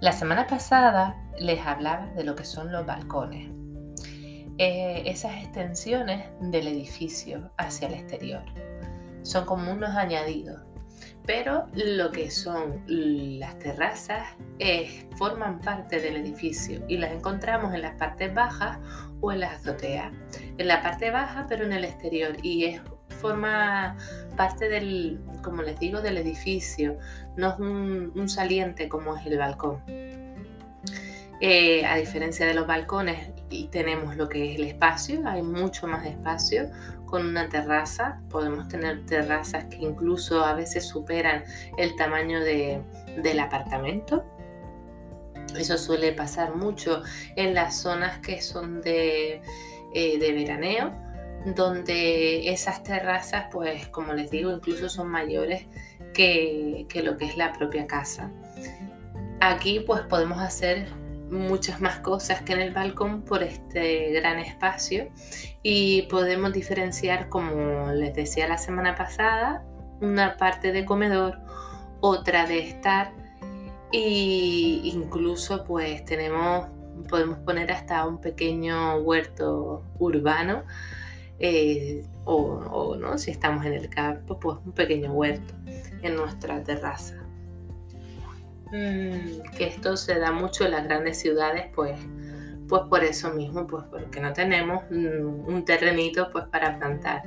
La semana pasada les hablaba de lo que son los balcones, eh, esas extensiones del edificio hacia el exterior. Son como unos añadidos, pero lo que son las terrazas forman parte del edificio y las encontramos en las partes bajas o en las azoteas. En la parte baja, pero en el exterior y es forma parte del, como les digo, del edificio, no es un, saliente como es el balcón. Eh, a diferencia de los balcones, tenemos lo que es el espacio, hay mucho más espacio. Con una terraza, podemos tener terrazas que incluso a veces superan el tamaño del apartamento. Eso suele pasar mucho en las zonas que son de, eh, de veraneo donde esas terrazas, pues como les digo, incluso son mayores que, lo que es la propia casa. Aquí pues podemos hacer muchas más cosas que en el balcón por este gran espacio y podemos diferenciar, como les decía la semana pasada, una parte de comedor, otra de estar e incluso pues tenemos podemos poner hasta un pequeño huerto urbano eh, o, no, si estamos en el campo, pues un pequeño huerto en nuestra terraza. Mm, que esto se da mucho en las grandes ciudades, pues, pues por eso mismo, pues porque no tenemos un terrenito pues para plantar.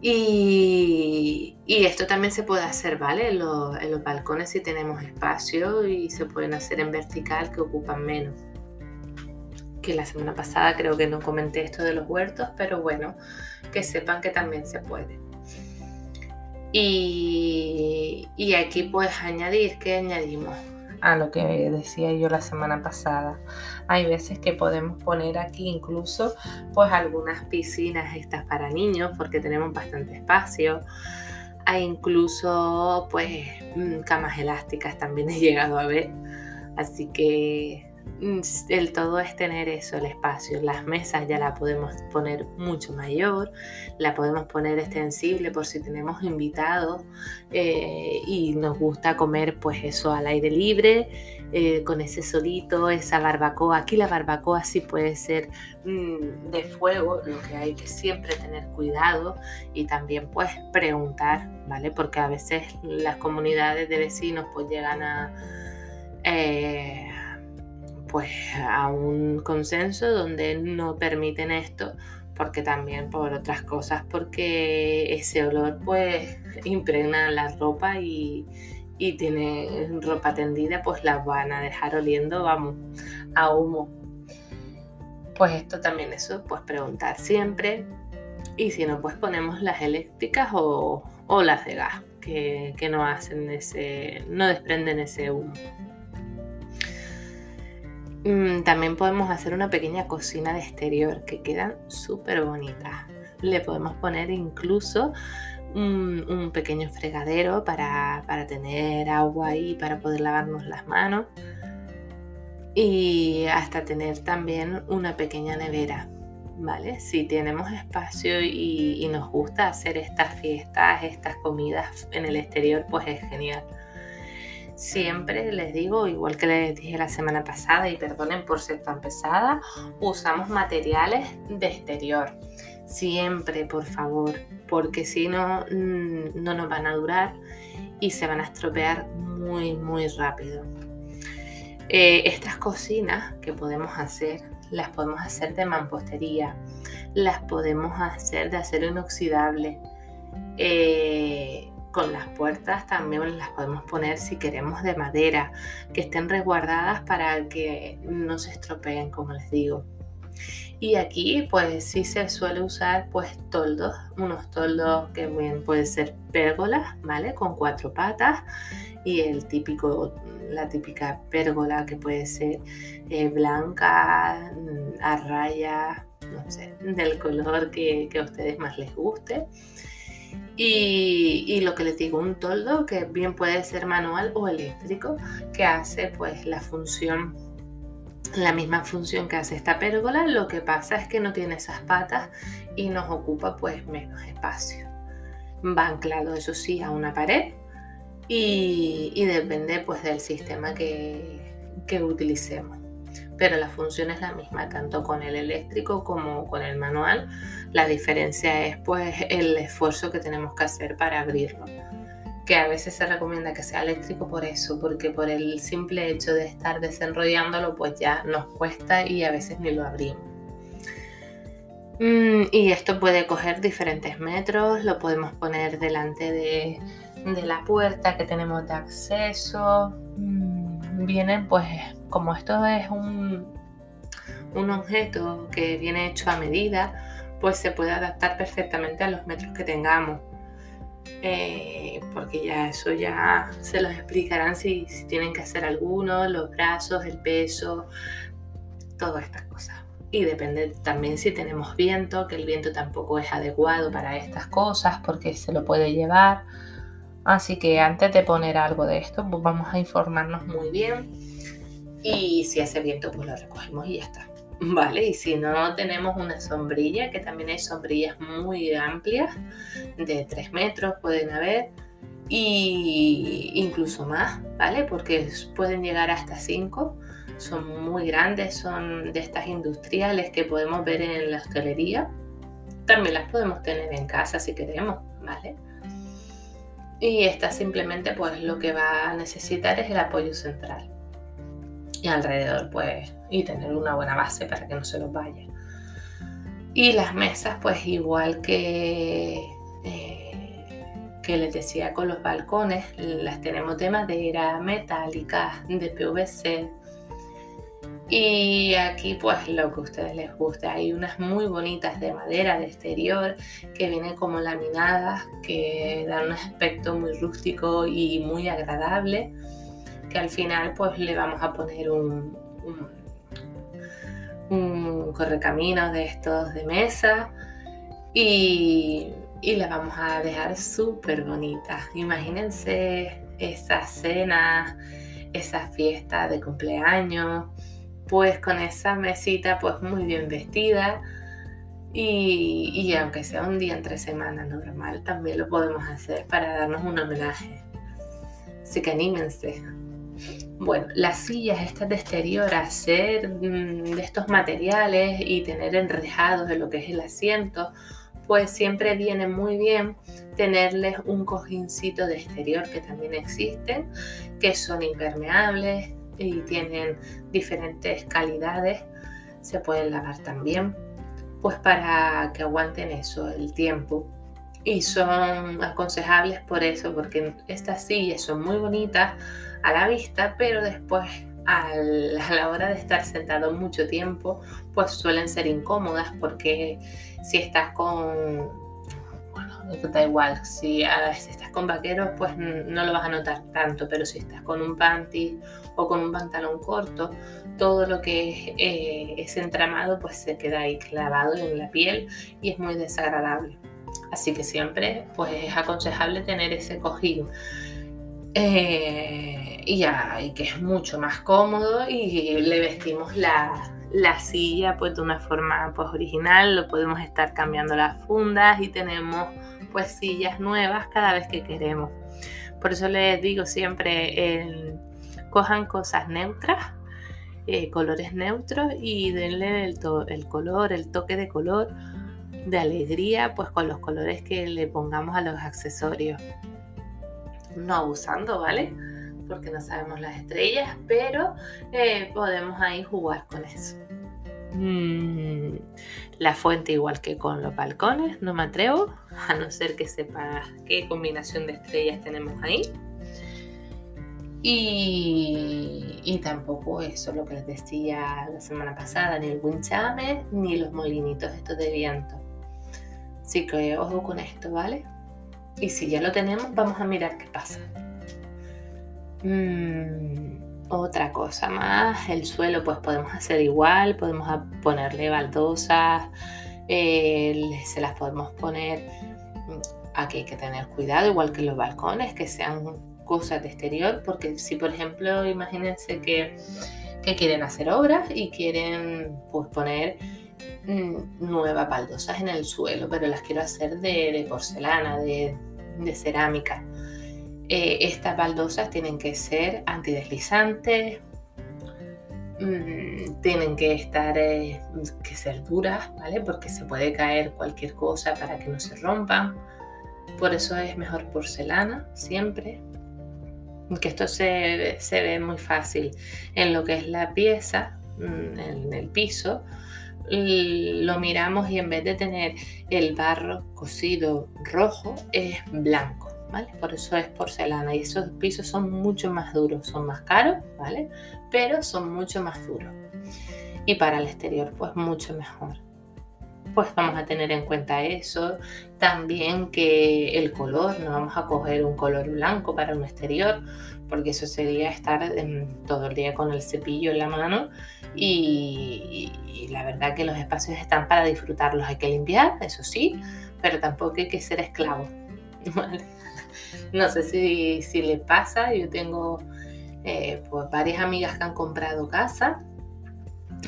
Y, esto también se puede hacer, ¿vale? En los, en los balcones si tenemos espacio y se pueden hacer en vertical que ocupan menos que la semana pasada creo que no comenté esto de los huertos, pero bueno, que sepan que también se puede. Y, y aquí puedes añadir, ¿qué añadimos? A lo que decía yo la semana pasada. Hay veces que podemos poner aquí incluso pues algunas piscinas estas para niños porque tenemos bastante espacio. Hay incluso pues mm, camas elásticas también he llegado a ver. Así que el todo es tener eso, el espacio. Las mesas ya la podemos poner mucho mayor, la podemos poner extensible por si tenemos invitados eh, y nos gusta comer pues eso al aire libre, eh, con ese solito, esa barbacoa. Aquí la barbacoa sí puede ser mm, de fuego, lo que hay que siempre tener cuidado y también pues preguntar, ¿vale? Porque a veces las comunidades de vecinos pues llegan a... Eh, pues a un consenso donde no permiten esto porque también por otras cosas porque ese olor pues impregna la ropa y, y tiene ropa tendida pues la van a dejar oliendo vamos a humo. Pues esto también eso pues preguntar siempre y si no pues ponemos las eléctricas o, o las de gas que, que no hacen ese no desprenden ese humo Mm, también podemos hacer una pequeña cocina de exterior que quedan súper bonitas. Le podemos poner incluso un, pequeño fregadero para, tener agua ahí, para poder lavarnos las manos. Y hasta tener también una pequeña nevera. ¿Vale? Si tenemos espacio y, y nos gusta hacer estas fiestas, estas comidas en el exterior, pues es genial. Siempre les digo, igual que les dije la semana pasada, y perdonen por ser tan pesada, usamos materiales de exterior. Siempre, por favor, porque si no, mm, no nos van a durar y se van a estropear muy, muy rápido. Eh, estas cocinas que podemos hacer, las podemos hacer de mampostería, las podemos hacer de acero inoxidable. Eh, con las puertas también las podemos poner si queremos de madera, que estén resguardadas para que no se estropeen, como les digo. Y aquí pues sí se suele usar pues toldos, unos toldos que bien pueden ser pérgolas, ¿vale? Con cuatro patas y el típico, la típica pérgola que puede ser eh, blanca, mm, a raya, no sé, del color que, que a ustedes más les guste. Y, lo que les digo, un toldo que bien puede ser manual o eléctrico, que hace pues la función, la misma función que hace esta pérgola, lo que pasa es que no tiene esas patas y nos ocupa pues menos espacio. Va anclado, eso sí, a una pared y, depende pues del sistema que, que utilicemos pero la función es la misma, tanto con el eléctrico como con el manual. La diferencia es pues el esfuerzo que tenemos que hacer para abrirlo, que a veces se recomienda que sea eléctrico por eso, porque por el simple hecho de estar desenrollándolo pues ya nos cuesta y a veces ni lo abrimos. Mm, y esto puede coger diferentes metros, lo podemos poner delante de, de la puerta que tenemos de acceso. Vienen pues como esto es un, un objeto que viene hecho a medida, pues se puede adaptar perfectamente a los metros que tengamos. Eh, porque ya eso ya se los explicarán si, si tienen que hacer algunos, los brazos, el peso, todas estas cosas. Y depende también si tenemos viento, que el viento tampoco es adecuado para estas cosas porque se lo puede llevar. Así que antes de poner algo de esto, pues vamos a informarnos muy bien y si hace viento, pues lo recogemos y ya está. Vale, y si no, tenemos una sombrilla, que también hay sombrillas muy amplias, de 3 metros pueden haber, y incluso más, ¿vale? Porque pueden llegar hasta 5, son muy grandes, son de estas industriales que podemos ver en la hostelería. También las podemos tener en casa si queremos, ¿vale? Y esta simplemente pues lo que va a necesitar es el apoyo central y alrededor pues y tener una buena base para que no se los vaya. Y las mesas pues igual que, eh, que les decía con los balcones, las tenemos de madera, metálicas, de PVC. Y aquí pues lo que a ustedes les guste. Hay unas muy bonitas de madera de exterior que vienen como laminadas, que dan un aspecto muy rústico y muy agradable que al final pues le vamos a poner un, un, correcaminos de estos de mesa y, y la vamos a dejar súper bonita. Imagínense esa cena, esa fiesta de cumpleaños, pues con esa mesita pues muy bien vestida. Y, y, aunque sea un día entre semana normal, también lo podemos hacer para darnos un homenaje. Así que anímense. Bueno, las sillas estas de exterior, hacer mm, de estos materiales y tener enrejados de lo que es el asiento, pues siempre viene muy bien tenerles un cojincito de exterior que también existen, que son impermeables y tienen diferentes calidades, se pueden lavar también, pues para que aguanten eso el tiempo. Y son aconsejables por eso, porque estas sillas son muy bonitas, a la vista, pero después a la hora de estar sentado mucho tiempo, pues suelen ser incómodas porque si estás con, bueno, da igual, si, estás con vaqueros, pues no lo vas a notar tanto, pero si estás con un panty o con un pantalón corto, todo lo que es, eh, ese entramado pues se queda ahí clavado en la piel y es muy desagradable. Así que siempre pues es aconsejable tener ese cojín. Eh, y ya, y que es mucho más cómodo y le vestimos la, silla pues de una forma pues original, lo podemos estar cambiando las fundas y tenemos sillas nuevas cada vez que queremos. Por eso les digo siempre, cojan cosas neutras, eh, colores neutros y denle el, el color, el toque de color de alegría, pues con los colores que le pongamos a los accesorios. No abusando, ¿vale? Porque no sabemos las estrellas, pero eh, podemos ahí jugar con eso. Mm, la fuente igual que con los balcones, no me atrevo, a no ser que sepa qué combinación de estrellas tenemos ahí. Y, y, tampoco eso lo que les decía la semana pasada, ni el winchame ni los molinitos estos de viento. Así que ojo con esto, ¿vale? Y si ya lo tenemos, vamos a mirar qué pasa. Mm, otra cosa más, el suelo pues podemos hacer igual, podemos ponerle baldosas, eh, se las podemos poner, aquí hay que tener cuidado, igual que los balcones, que sean cosas de exterior, porque si por ejemplo imagínense que, quieren hacer obras y quieren pues poner mm, nuevas baldosas en el suelo, pero las quiero hacer de, porcelana, de, de cerámica. Eh, estas baldosas tienen que ser antideslizantes, mm, tienen que estar, eh, que ser duras, ¿vale? Porque se puede caer cualquier cosa para que no se rompan. Por eso es mejor porcelana siempre. Que esto se, se ve muy fácil en lo que es la pieza, mm, en el piso, lo miramos y en vez de tener el barro cocido rojo es blanco. Por eso es porcelana y esos pisos son mucho más duros, son más caros, ¿vale? Pero son mucho más duros. Y para el exterior, pues mucho mejor. Pues vamos a tener en cuenta eso. También que el color, no vamos a coger un color blanco para un exterior, porque eso sería estar todo el día con el cepillo en la mano y, y, la verdad que los espacios están para disfrutarlos. Hay que limpiar, eso sí, pero tampoco hay que ser esclavo. ¿vale? No sé si, si le pasa, yo tengo eh, pues varias amigas que han comprado casa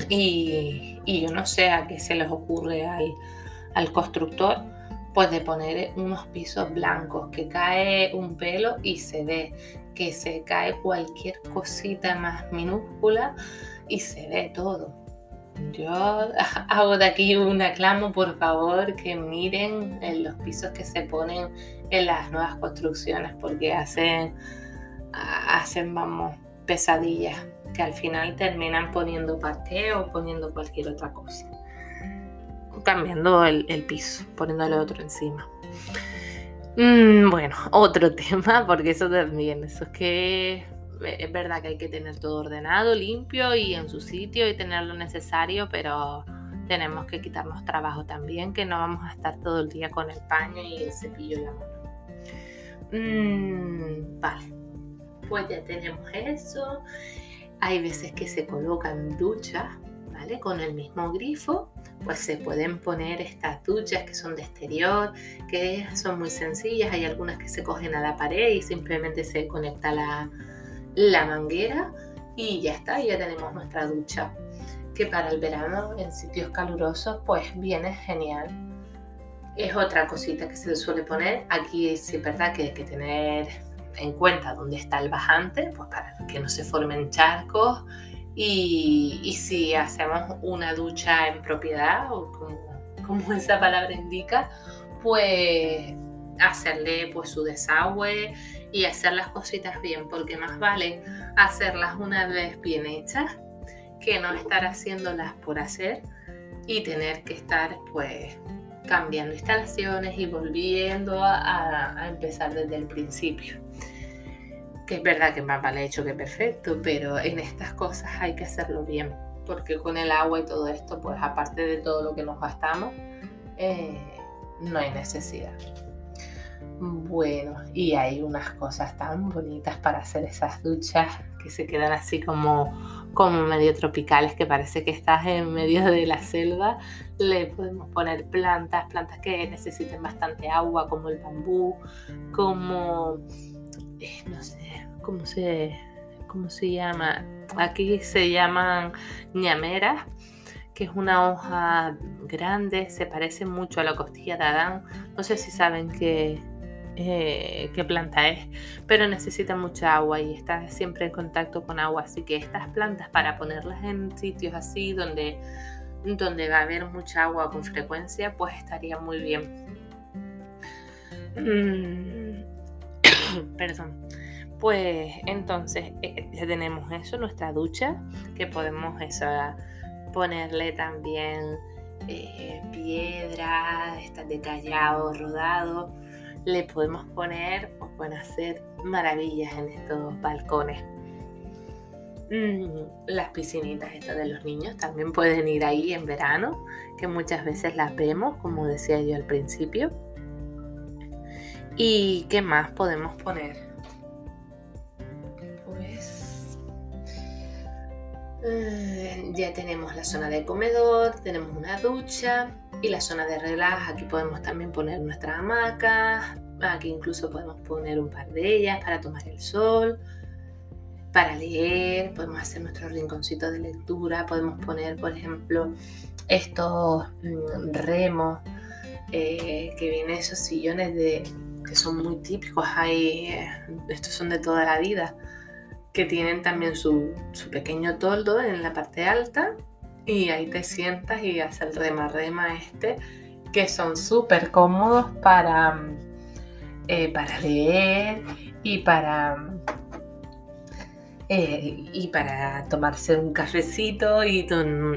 y, yo no sé a qué se les ocurre al, constructor pues de poner unos pisos blancos, que cae un pelo y se ve, que se cae cualquier cosita más minúscula y se ve todo. Yo hago de aquí un aclamo, por favor, que miren en los pisos que se ponen en las nuevas construcciones, porque hacen, hacen vamos, pesadillas, que al final terminan poniendo parqué o poniendo cualquier otra cosa. Cambiando el, piso, poniéndole otro encima. Mm, bueno, otro tema, porque eso también, eso es que es verdad que hay que tener todo ordenado, limpio y en su sitio y tener lo necesario, pero tenemos que quitarnos trabajo también, que no vamos a estar todo el día con el paño y el cepillo en la mano. Mm, vale, pues ya tenemos eso. Hay veces que se colocan duchas, ¿vale? Con el mismo grifo, pues se pueden poner estas duchas que son de exterior, que son muy sencillas. Hay algunas que se cogen a la pared y simplemente se conecta la, la manguera y ya está, ya tenemos nuestra ducha. Que para el verano en sitios calurosos pues viene genial. Es otra cosita que se suele poner. Aquí es verdad que hay que tener en cuenta dónde está el bajante, pues para que no se formen charcos. Y, y si hacemos una ducha en propiedad, o como, como esa palabra indica, pues hacerle pues su desagüe y hacer las cositas bien, porque más vale hacerlas una vez bien hechas que no estar haciéndolas por hacer y tener que estar pues cambiando instalaciones y volviendo a, empezar desde el principio. Es verdad que más vale hecho que perfecto, pero en estas cosas hay que hacerlo bien, porque con el agua y todo esto, pues aparte de todo lo que nos gastamos, eh, no hay necesidad. Bueno, y hay unas cosas tan bonitas para hacer esas duchas que se quedan así como, como medio tropicales, que parece que estás en medio de la selva. Le podemos poner plantas, plantas que necesiten bastante agua, como el bambú, como, eh, no sé, ¿cómo se, cómo se llama? Aquí se llaman ñameras que es una hoja grande, se parece mucho a la costilla de Adán. No sé si saben que, eh, qué planta es, pero necesita mucha agua y está siempre en contacto con agua, así que estas plantas para ponerlas en sitios así donde, donde va a haber mucha agua con frecuencia, pues estaría muy bien. Mm, perdón. Pues entonces eh, ya tenemos eso, nuestra ducha, que podemos eso, ponerle también eh, piedras, estas de callado rodado. Le podemos poner, o pueden hacer maravillas en estos balcones. Mm, las piscinitas estas de los niños también pueden ir ahí en verano, que muchas veces las vemos, como decía yo al principio. ¿Y qué más podemos poner? Eh, ya tenemos la zona de comedor, tenemos una ducha y la zona de relax. Aquí podemos también poner nuestras hamacas. Aquí incluso podemos poner un par de ellas para tomar el sol, para leer. Podemos hacer nuestro rinconcito de lectura. Podemos poner, por ejemplo, estos mm, remos eh, que vienen esos sillones de, que son muy típicos. Hay, eh, estos son de toda la vida que tienen también su, pequeño toldo en la parte alta y ahí te sientas y haces el rema rema este que son súper cómodos para, eh, para leer y para eh, y para tomarse un cafecito y,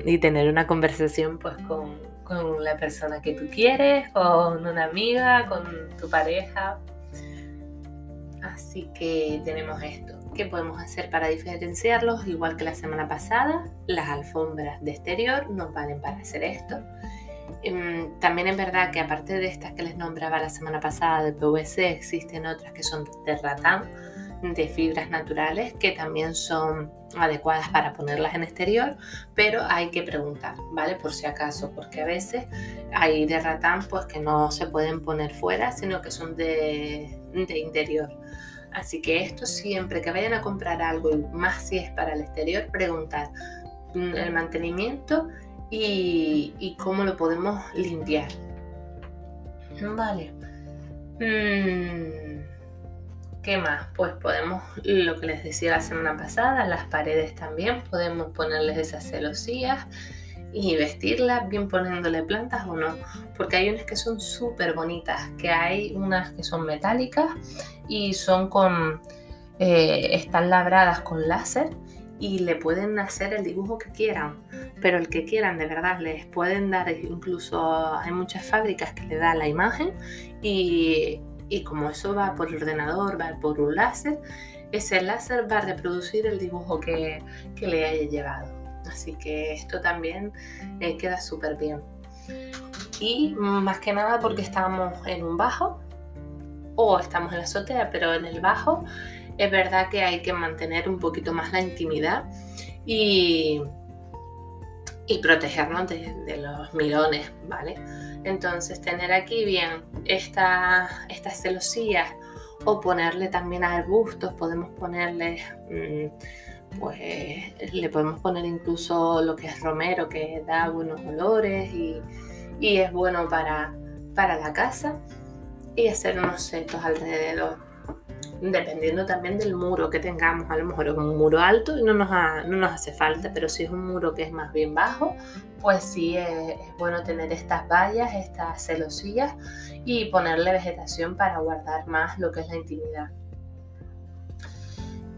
y tener una conversación pues con, con, la persona que tú quieres, con una amiga, con tu pareja. Así que tenemos esto. ¿Qué podemos hacer para diferenciarlos? Igual que la semana pasada, las alfombras de exterior nos valen para hacer esto. Em, también es verdad que aparte de estas que les nombraba la semana pasada de PVC, existen otras que son de ratán, de fibras naturales, que también son adecuadas para ponerlas en exterior, pero hay que preguntar, ¿vale? Por si acaso, porque a veces hay de ratán pues que no se pueden poner fuera, sino que son de, de interior. Así que esto siempre que vayan a comprar algo, y más si es para el exterior, preguntar mm, el mantenimiento y, cómo lo podemos limpiar. Vale. Mm, ¿Qué más? Pues podemos, lo que les decía la semana pasada, las paredes también, podemos ponerles esas celosías y vestirlas bien poniéndole plantas o no, porque hay unas que son súper bonitas, que hay unas que son metálicas y son con, eh, están labradas con láser y le pueden hacer el dibujo que quieran, pero el que quieran de verdad les pueden dar, incluso hay muchas fábricas que le dan la imagen y, y como eso va por ordenador, va por un láser, ese láser va a reproducir el dibujo que, que le haya llevado. Así que esto también eh, queda súper bien. Y más que nada porque estamos en un bajo o estamos en la azotea, pero en el bajo es verdad que hay que mantener un poquito más la intimidad y, y protegernos de, los mirones, ¿vale? Entonces tener aquí bien estas celosías o ponerle también arbustos, podemos ponerle... Mm, pues le podemos poner incluso lo que es romero, que da buenos olores y, es bueno para, para la casa y hacer unos setos alrededor. Dependiendo también del muro que tengamos, a lo mejor es un muro alto y no nos, no nos hace falta, pero si es un muro que es más bien bajo, pues sí es, bueno tener estas vallas, estas celosillas y ponerle vegetación para guardar más lo que es la intimidad.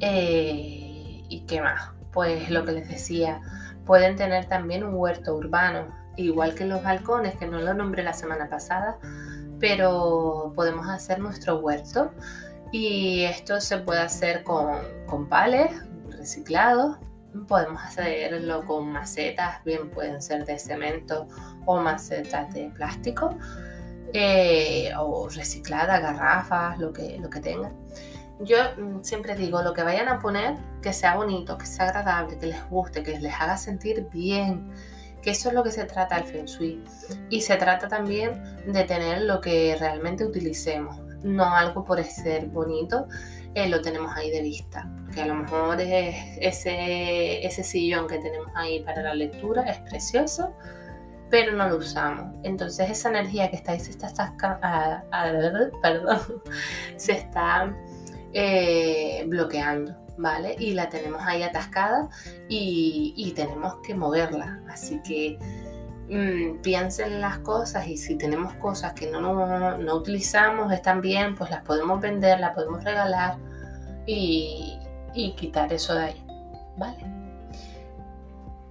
Eh, ¿Y qué más? Pues lo que les decía, pueden tener también un huerto urbano, igual que los balcones, que no lo nombré la semana pasada, pero podemos hacer nuestro huerto y esto se puede hacer con, con pales reciclados, podemos hacerlo con macetas, bien pueden ser de cemento o macetas de plástico, eh, o recicladas, garrafas, lo que, lo que tengan. Yo mm, siempre digo, lo que vayan a poner, que sea bonito, que sea agradable, que les guste, que les haga sentir bien, que eso es lo que se trata el Feng Shui. Y se trata también de tener lo que realmente utilicemos, no algo por ser bonito, eh, lo tenemos ahí de vista. Que a lo mejor ese, ese sillón que tenemos ahí para la lectura es precioso, pero no lo usamos. Entonces esa energía que está ahí se está, perdón, se está eh, bloqueando, ¿vale? Y la tenemos ahí atascada y, tenemos que moverla. Así que mmm, piensen las cosas y si tenemos cosas que no, no, no utilizamos, están bien, pues las podemos vender, las podemos regalar y, y quitar eso de ahí, ¿vale?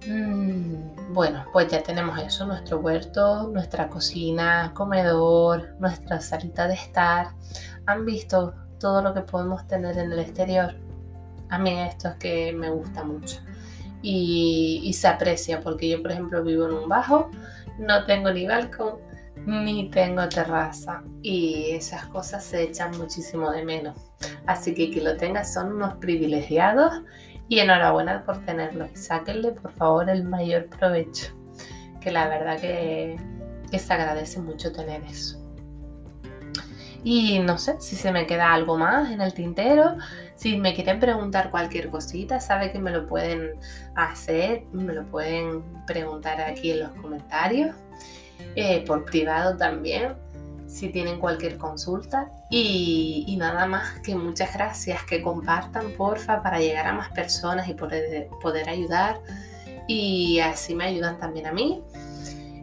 Mm, bueno, pues ya tenemos eso, nuestro huerto, nuestra cocina, comedor, nuestra salita de estar. Han visto todo lo que podemos tener en el exterior. A mí esto es que me gusta mucho. Y, se aprecia porque yo, por ejemplo, vivo en un bajo, no tengo ni balcón, ni tengo terraza y esas cosas se echan muchísimo de menos. Así que que lo tengas son unos privilegiados y enhorabuena por tenerlo. Y sáquenle por favor el mayor provecho, que la verdad que, que se agradece mucho tener eso. Y no sé si se me queda algo más en el tintero. Si me quieren preguntar cualquier cosita, sabe que me lo pueden hacer, me lo pueden preguntar aquí en los comentarios. Eh, por privado también, si tienen cualquier consulta. Y, nada más que muchas gracias, que compartan porfa para llegar a más personas y poder, poder ayudar. Y así me ayudan también a mí.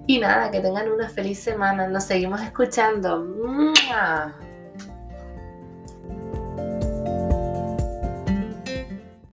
Y nada, que tengan una feliz semana. Nos seguimos escuchando.